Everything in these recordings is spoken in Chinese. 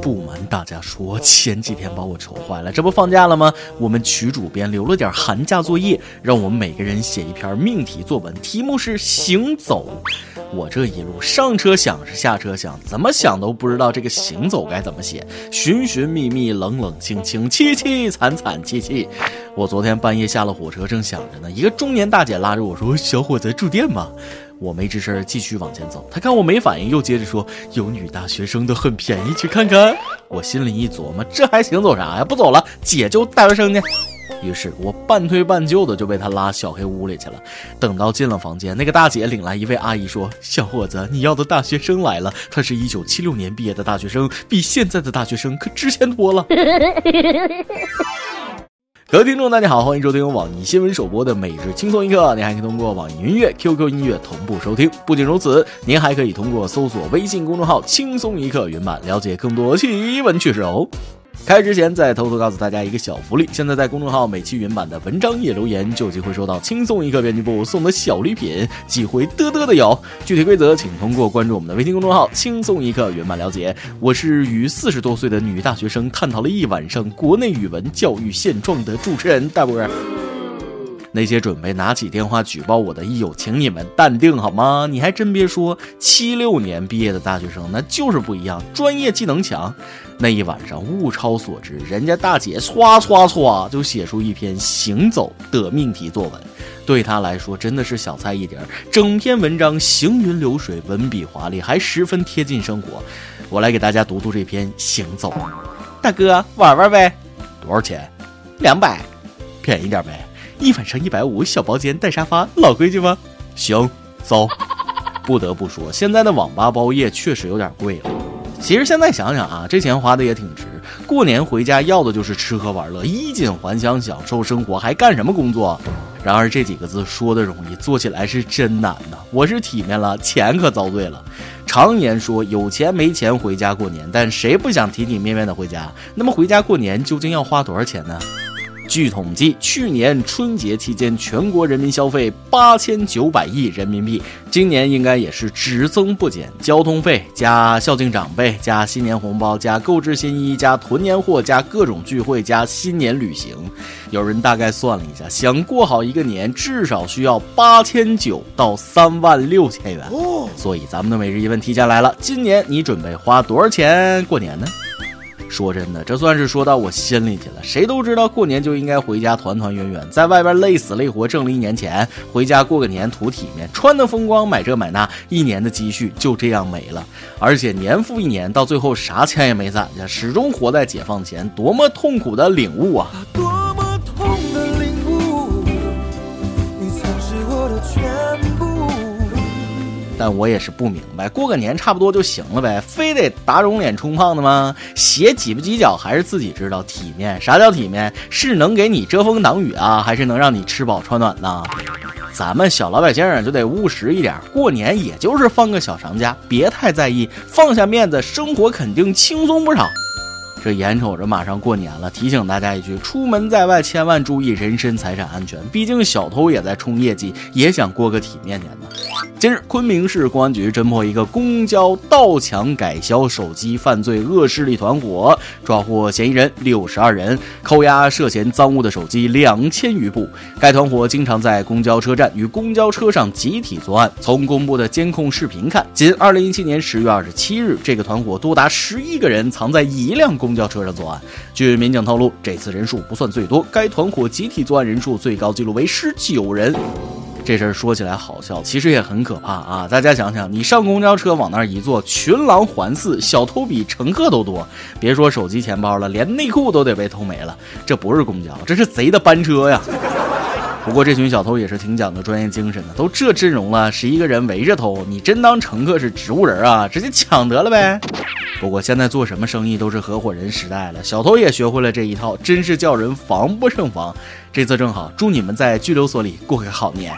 不瞒大家说，前几天把我愁坏了。这不放假了吗？我们曲主编留了点寒假作业，让我们每个人写一篇命题作文，题目是行走。我这一路上车想是下车想，怎么想都不知道这个行走该怎么写。寻寻觅觅，冷冷清清，凄凄惨惨戚戚。我昨天半夜下了火车，正想着呢，一个中年大姐拉着我说：“小伙子，住店吗？”我没吱声，继续往前走。他看我没反应，又接着说：“有女大学生的，很便宜，去看看。”我心里一琢磨，这还行走啥呀？不走了，姐就大学生去。于是我半推半就的就被他拉小黑屋里去了。等到进了房间，那个大姐领来一位阿姨说：“小伙子，你要的大学生来了。他是一九七六年毕业的大学生，比现在的大学生可值钱多了。”各位听众，大家好，欢迎收听网易新闻首播的每日轻松一刻。您还可以通过网易云音乐、QQ 音乐同步收听。不仅如此，您还可以通过搜索微信公众号“轻松一刻”云版了解更多奇闻趣事哦。开之前再偷偷告诉大家一个小福利，现在在公众号每期原版的文章页留言，就有机会收到轻松一刻编辑部送的小礼品，机会嘚嘚的有。具体规则请通过关注我们的微信公众号“轻松一刻”云版了解。我是与四十多岁的女大学生探讨了一晚上国内语文教育现状的主持人大波。那些准备拿起电话举报我的益友，请你们淡定好吗？你还真别说，七六年毕业的大学生那就是不一样，专业技能强。那一晚上物超所值，人家大姐唰唰唰就写出一篇行走的命题作文，对她来说真的是小菜一碟。整篇文章行云流水，文笔华丽，还十分贴近生活。我来给大家读读这篇行走。大哥玩玩呗，多少钱？两百，便宜点呗。一晚上一百五，小包间带沙发，老规矩吗？行，走。不得不说，现在的网吧包夜确实有点贵了。其实现在想想啊，这钱花的也挺值。过年回家要的就是吃喝玩乐，衣锦还乡，享受生活，还干什么工作？然而这几个字说的容易，做起来是真难呐。我是体面了，钱可遭罪了。常言说有钱没钱回家过年，但谁不想体体面面的回家？那么回家过年究竟要花多少钱呢？据统计，去年春节期间全国人民消费八千九百亿人民币，今年应该也是只增不减。交通费加孝敬长辈加新年红包加购置新衣加囤年货加各种聚会加新年旅行，有人大概算了一下，想过好一个年，至少需要八千九到三万六千元。所以咱们的每日一问提前来了，今年你准备花多少钱过年呢？说真的，这算是说到我心里去了。谁都知道过年就应该回家团团圆圆，在外边累死累活挣了一年钱，回家过个年图体面，穿的风光，买这买那，一年的积蓄就这样没了。而且年复一年，到最后啥钱也没攒下，始终活在解放前，多么痛苦的领悟啊！但我也是不明白，过个年差不多就行了呗，非得打肿脸充胖子吗？鞋挤不挤脚还是自己知道。体面，啥叫体面？是能给你遮风挡雨啊，还是能让你吃饱穿暖呢？咱们小老百姓就得务实一点，过年也就是放个小长假，别太在意，放下面子，生活肯定轻松不少。这眼瞅着马上过年了，提醒大家一句：出门在外千万注意人身财产安全，毕竟小偷也在冲业绩，也想过个体面年呢。近日，昆明市公安局侦破一个公交盗抢改销手机犯罪恶势力团伙，抓获嫌疑人六十二人，扣押涉嫌赃物的手机两千余部。该团伙经常在公交车站与公交车上集体作案。从公布的监控视频看，仅二零一七年十月二十七日，这个团伙多达十一个人藏在一辆公公交车上作案。据民警透露，这次人数不算最多，该团伙集体作案人数最高记录为十九人。这事儿说起来好笑，其实也很可怕啊！大家想想，你上公交车往那儿一坐，群狼环伺，小偷比乘客都多。别说手机、钱包了，连内裤都得被偷没了。这不是公交，这是贼的班车呀！不过这群小偷也是挺讲究专业精神的，都这阵容了，十一个人围着偷，你真当乘客是植物人啊？直接抢得了呗！不过现在做什么生意都是合伙人时代了，小偷也学会了这一套，真是叫人防不胜防。这次正好，祝你们在拘留所里过个好年。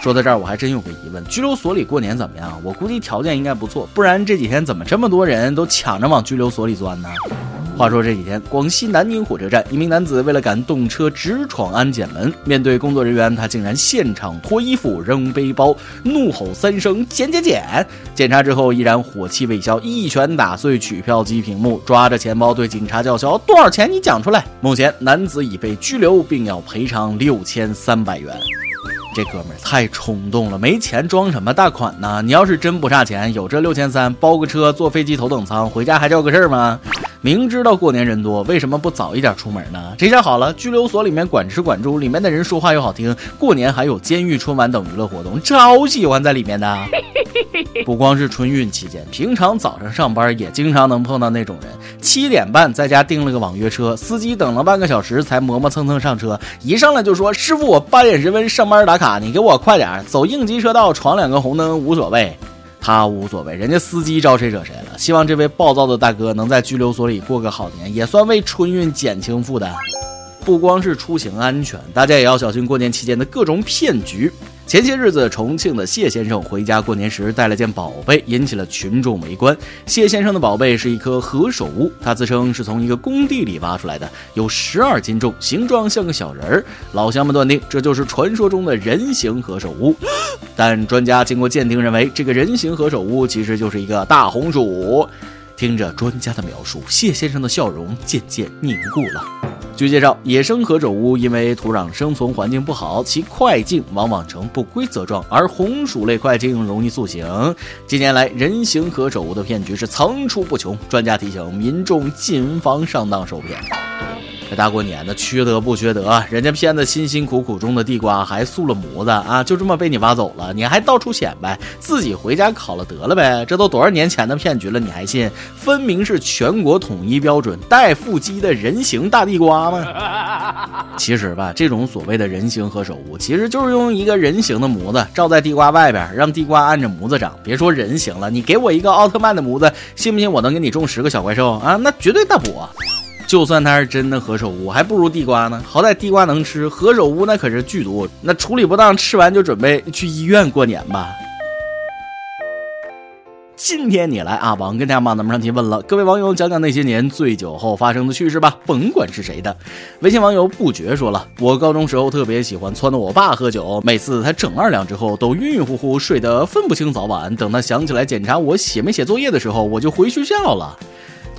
说到这儿，我还真有个疑问：拘留所里过年怎么样？我估计条件应该不错，不然这几天怎么这么多人都抢着往拘留所里钻呢？话说这几天，广西南宁火车站，一名男子为了赶动车直闯安检门，面对工作人员，他竟然现场脱衣服、扔背包，怒吼三声“捡捡捡”。检查之后依然火气未消，一拳打碎取票机屏幕，抓着钱包对警察叫嚣：“多少钱？你讲出来！”目前男子已被拘留，并要赔偿六千三百元。这哥们儿太冲动了，没钱装什么大款呢？你要是真不差钱，有这六千三，包个车，坐飞机头等舱回家还叫个事儿吗？明知道过年人多，为什么不早一点出门呢？这下好了，拘留所里面管吃管住，里面的人说话又好听，过年还有监狱春晚等娱乐活动，超喜欢在里面的。不光是春运期间，平常早上上班也经常能碰到那种人，七点半在家订了个网约车，司机等了半个小时才磨磨蹭蹭上车，一上来就说：“师傅，我八点十分上班打卡，你给我快点，走应急车道闯两个红灯无所谓。”他无所谓，人家司机招谁惹谁了？希望这位暴躁的大哥能在拘留所里过个好年，也算为春运减轻负担。不光是出行安全，大家也要小心过年期间的各种骗局。前些日子，重庆的谢先生回家过年时带了件宝贝，引起了群众围观。谢先生的宝贝是一颗何首乌，他自称是从一个工地里挖出来的，有十二斤重，形状像个小人儿。老乡们断定这就是传说中的人形何首乌，但专家经过鉴定认为，这个人形何首乌其实就是一个大红薯。听着专家的描述，谢先生的笑容渐渐凝固了。据介绍，野生何首乌因为土壤生存环境不好，其块茎往往呈不规则状，而红薯类块茎容易塑形。近年来，人形何首乌的骗局是层出不穷，专家提醒民众谨防上当受骗。大过年的，缺德不缺德？人家骗子辛辛苦苦种的地瓜还塑了模子啊，就这么被你挖走了，你还到处显摆，自己回家烤了得了呗？这都多少年前的骗局了，你还信？分明是全国统一标准带腹肌的人形大地瓜吗？其实吧，这种所谓的人形何首乌，其实就是用一个人形的模子罩在地瓜外边，让地瓜按着模子长。别说人形了，你给我一个奥特曼的模子，信不信我能给你种十个小怪兽啊？那绝对大补。就算它是真的何首乌，还不如地瓜呢。好歹地瓜能吃，何首乌那可是剧毒，那处理不当，吃完就准备去医院过年吧。今天你来阿王跟大家帮咱们上提问了，各位网友讲讲那些年醉酒后发生的趣事吧，甭管是谁的。微信网友不觉说了，我高中时候特别喜欢撺掇我爸喝酒，每次他整二两之后都晕晕乎乎，睡得分不清早晚。等他想起来检查我写没写作业的时候，我就回学校了。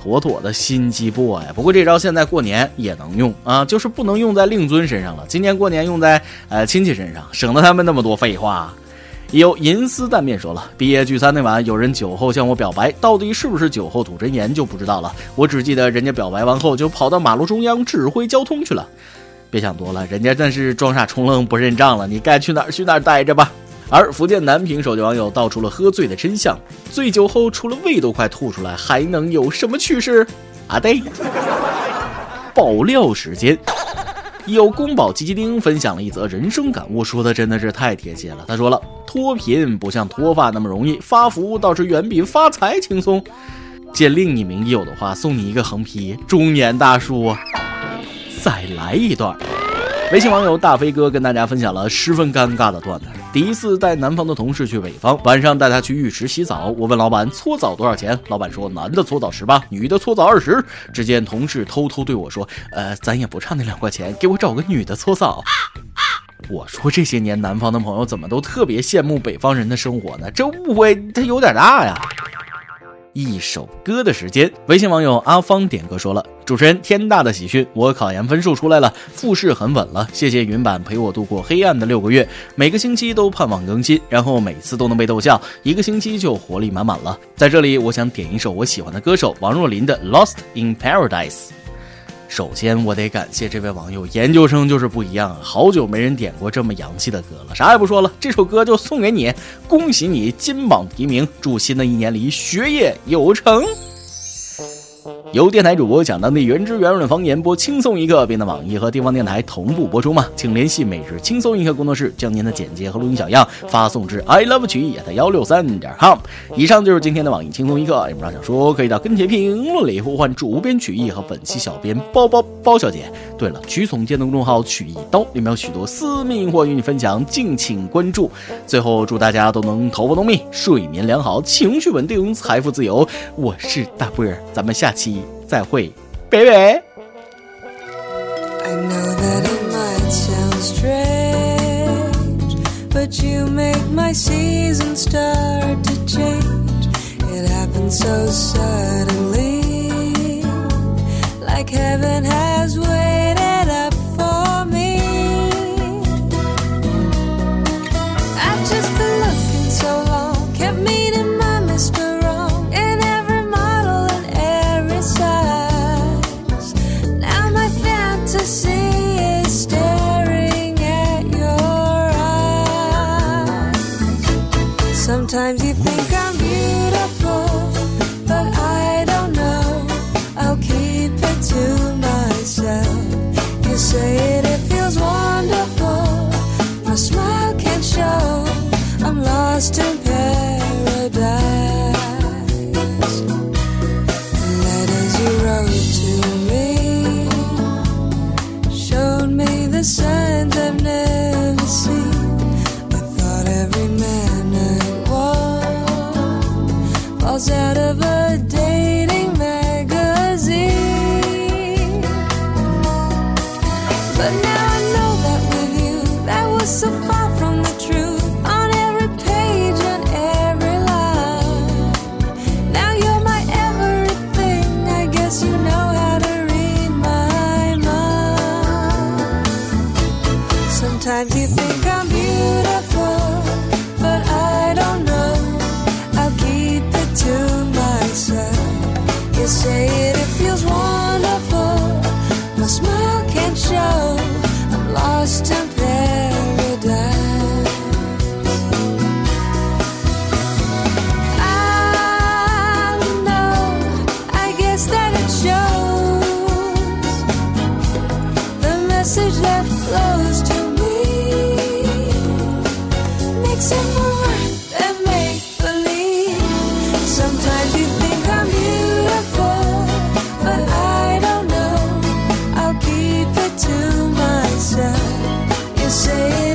妥妥的心机 boy 呀！不过这招现在过年也能用啊，就是不能用在令尊身上了。今年过年用在呃亲戚身上，省得他们那么多废话。有银丝蛋面说了，毕业聚餐那晚有人酒后向我表白，到底是不是酒后吐真言就不知道了。我只记得人家表白完后就跑到马路中央指挥交通去了。别想多了，人家那是装傻充愣不认账了，你该去哪儿去哪儿待着吧。而福建南平手机网友道出了喝醉的真相：醉酒后除了胃都快吐出来，还能有什么趣事？啊对，爆料时间，有宫保鸡鸡丁分享了一则人生感悟，说的真的是太贴切了。他说了，脱贫不像脱发那么容易，发福倒是远比发财轻松。见另一名友的话，送你一个横批：中年大叔。再来一段。微信网友大飞哥跟大家分享了十分尴尬的段子。第一次带南方的同事去北方，晚上带他去浴池洗澡。我问老板搓澡多少钱，老板说男的搓澡十八，女的搓澡二十。只见同事偷偷对我说：“呃，咱也不差那两块钱，给我找个女的搓澡。”我说这些年南方的朋友怎么都特别羡慕北方人的生活呢？这误会他有点大呀。一首歌的时间，微信网友阿芳点歌说了：“主持人，天大的喜讯，我考研分数出来了，复试很稳了。谢谢云版陪我度过黑暗的六个月，每个星期都盼望更新，然后每次都能被逗笑，一个星期就活力满满了。在这里，我想点一首我喜欢的歌手王若琳的《Lost in Paradise》。”首先，我得感谢这位网友，研究生就是不一样，好久没人点过这么洋气的歌了。啥也不说了，这首歌就送给你，恭喜你金榜题名，祝新的一年里学业有成。由电台主播讲当地原汁原味的方言播轻松一刻，并在网易和地方电台同步播出吗？请联系每日轻松一刻工作室，将您的简介和录音小样发送至 i love 曲艺的幺六三点 com。以上就是今天的网易轻松一刻，有啥想说可以到跟帖评论里呼唤主编曲艺和本期小编包包包小姐。对了，曲总监的公众号曲一刀里面有许多私密货与你分享，敬请关注。最后祝大家都能头发浓密，睡眠良好，情绪稳定，财富自由。我是大波儿，咱们下期。再会，拜拜。I know that it might sound strange, but you make my season start to change. It happened so suddenly, like heaven has waited. so far. say